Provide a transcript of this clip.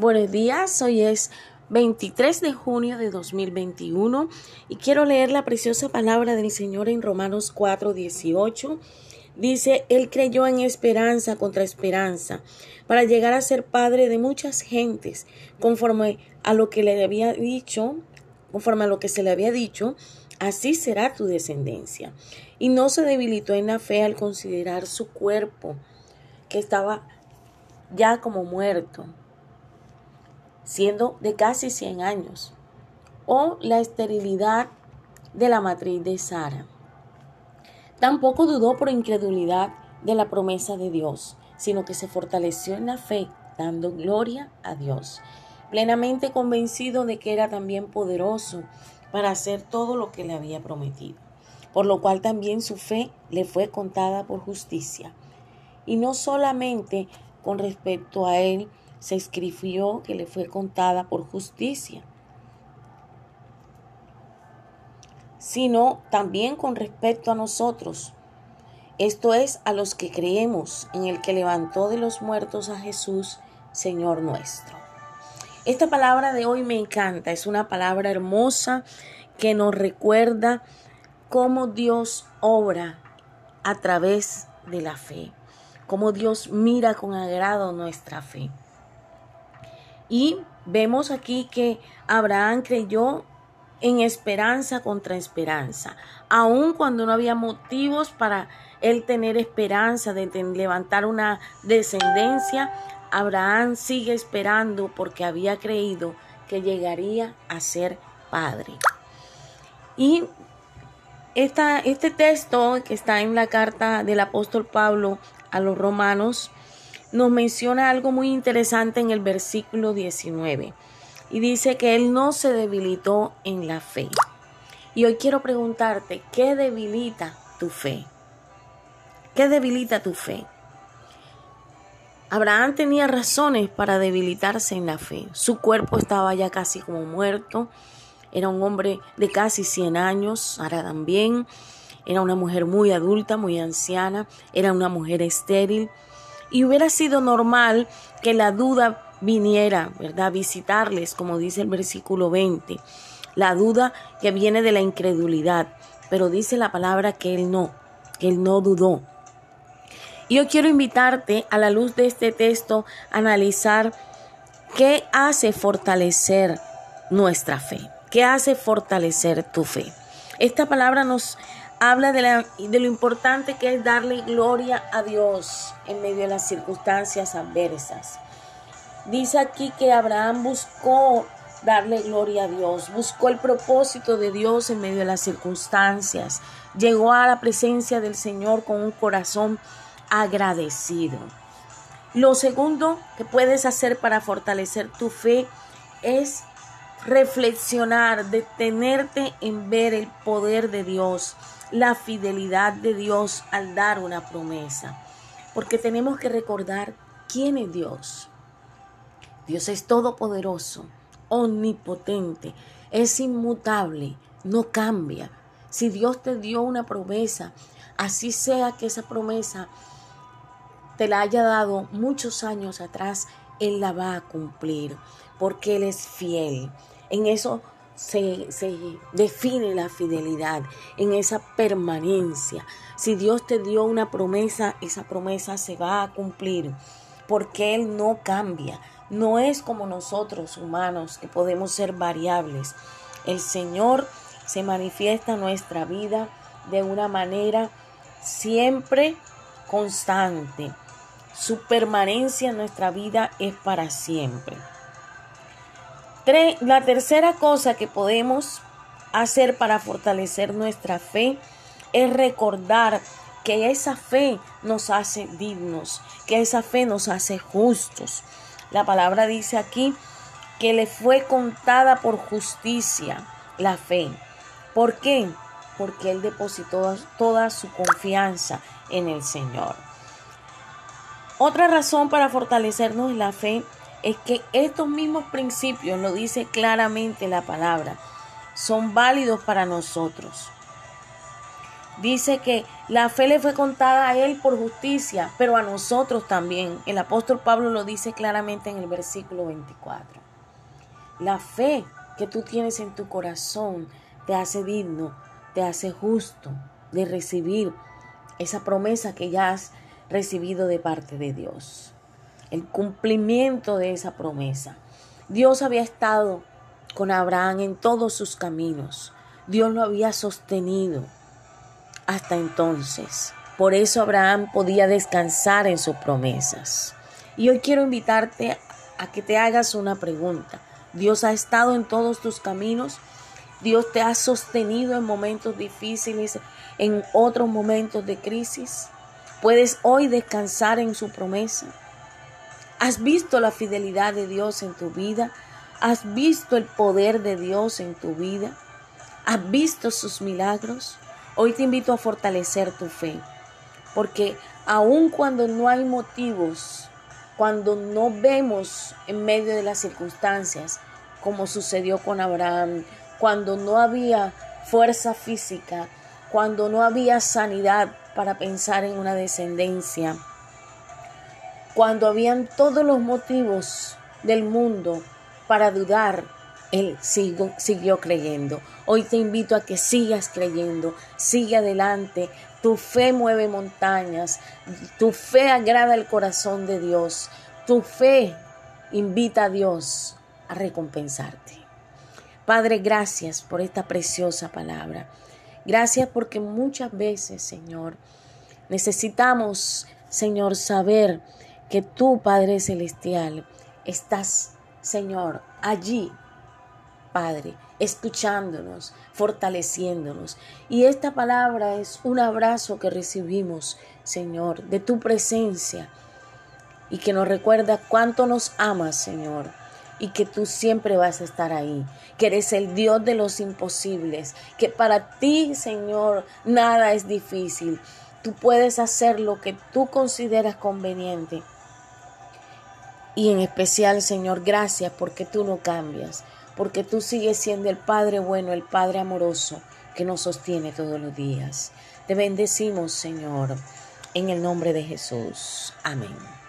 Buenos días, hoy es 23 de junio de 2021 y quiero leer la preciosa palabra del Señor en Romanos 4, 18. Dice, Él creyó en esperanza contra esperanza para llegar a ser padre de muchas gentes, conforme a lo que le había dicho, conforme a lo que se le había dicho, así será tu descendencia. Y no se debilitó en la fe al considerar su cuerpo, que estaba ya como muerto siendo de casi 100 años, o la esterilidad de la matriz de Sara. Tampoco dudó por incredulidad de la promesa de Dios, sino que se fortaleció en la fe, dando gloria a Dios, plenamente convencido de que era también poderoso para hacer todo lo que le había prometido, por lo cual también su fe le fue contada por justicia. Y no solamente con respecto a él, se escribió que le fue contada por justicia, sino también con respecto a nosotros, esto es a los que creemos en el que levantó de los muertos a Jesús, Señor nuestro. Esta palabra de hoy me encanta, es una palabra hermosa que nos recuerda cómo Dios obra a través de la fe, cómo Dios mira con agrado nuestra fe. Y vemos aquí que Abraham creyó en esperanza contra esperanza, aun cuando no había motivos para él tener esperanza de levantar una descendencia, Abraham sigue esperando porque había creído que llegaría a ser padre. Y este texto que está en la carta del apóstol Pablo a los romanos nos menciona algo muy interesante en el versículo 19 y dice que él no se debilitó en la fe. Y hoy quiero preguntarte, ¿qué debilita tu fe? ¿Qué debilita tu fe? Abraham tenía razones para debilitarse en la fe. Su cuerpo estaba ya casi como muerto. Era un hombre de casi 100 años, Sara también. Era una mujer muy adulta, muy anciana. Era una mujer estéril. Y hubiera sido normal que la duda viniera, ¿verdad? Visitarles, como dice el versículo 20. La duda que viene de la incredulidad. Pero dice la palabra que él no, que él no dudó. Y yo quiero invitarte a la luz de este texto a analizar qué hace fortalecer nuestra fe, qué hace fortalecer tu fe. Esta palabra nos habla de, lo importante que es darle gloria a Dios en medio de las circunstancias adversas. Dice aquí que Abraham buscó darle gloria a Dios, buscó el propósito de Dios en medio de las circunstancias, llegó a la presencia del Señor con un corazón agradecido. Lo segundo que puedes hacer para fortalecer tu fe es reflexionar, detenerte en ver el poder de Dios, la fidelidad de Dios al dar una promesa. Porque tenemos que recordar quién es Dios. Dios es todopoderoso, omnipotente, es inmutable, no cambia. Si Dios te dio una promesa, así sea que esa promesa te la haya dado muchos años atrás, Él la va a cumplir, porque Él es fiel. En eso se, define la fidelidad, en esa permanencia. Si Dios te dio una promesa, esa promesa se va a cumplir, porque Él no cambia. No es como nosotros humanos que podemos ser variables. El Señor se manifiesta en nuestra vida de una manera siempre constante. Su permanencia en nuestra vida es para siempre la tercera cosa que podemos hacer para fortalecer nuestra fe es recordar que esa fe nos hace dignos, que esa fe nos hace justos. La palabra dice aquí que le fue contada por justicia la fe. ¿Por qué? Porque él depositó toda su confianza en el Señor. Otra razón para fortalecernos la fe es que estos mismos principios, lo dice claramente la palabra, son válidos para nosotros. Dice que la fe le fue contada a él por justicia, pero a nosotros también. El apóstol Pablo lo dice claramente en el versículo 24. La fe que tú tienes en tu corazón te hace digno, te hace justo de recibir esa promesa que ya has recibido de parte de Dios. El cumplimiento de esa promesa. Dios había estado con Abraham en todos sus caminos. Dios lo había sostenido hasta entonces. Por eso Abraham podía descansar en sus promesas. Y hoy quiero invitarte a que te hagas una pregunta. Dios ha estado en todos tus caminos. Dios te ha sostenido en momentos difíciles, en otros momentos de crisis. Puedes hoy descansar en su promesa. ¿Has visto la fidelidad de Dios en tu vida? ¿Has visto el poder de Dios en tu vida? ¿Has visto sus milagros? Hoy te invito a fortalecer tu fe, porque aun cuando no hay motivos, cuando no vemos en medio de las circunstancias, como sucedió con Abraham, cuando no había fuerza física, cuando no había sanidad para pensar en una descendencia, cuando habían todos los motivos del mundo para dudar, él siguió creyendo. Hoy te invito a que sigas creyendo, sigue adelante. Tu fe mueve montañas, tu fe agrada el corazón de Dios, tu fe invita a Dios a recompensarte. Padre, gracias por esta preciosa palabra. Gracias porque muchas veces, Señor, necesitamos, Señor, saber que tú, Padre Celestial, estás, Señor, allí Padre, escuchándonos, fortaleciéndonos. Y esta palabra es un abrazo que recibimos, Señor, de tu presencia y que nos recuerda cuánto nos amas, Señor, y que tú siempre vas a estar ahí, que eres el Dios de los imposibles, que para ti, Señor, nada es difícil. Tú puedes hacer lo que tú consideras conveniente. Y en especial, Señor, gracias porque tú no cambias porque tú sigues siendo el Padre bueno, el Padre amoroso que nos sostiene todos los días. Te bendecimos, Señor, en el nombre de Jesús. Amén.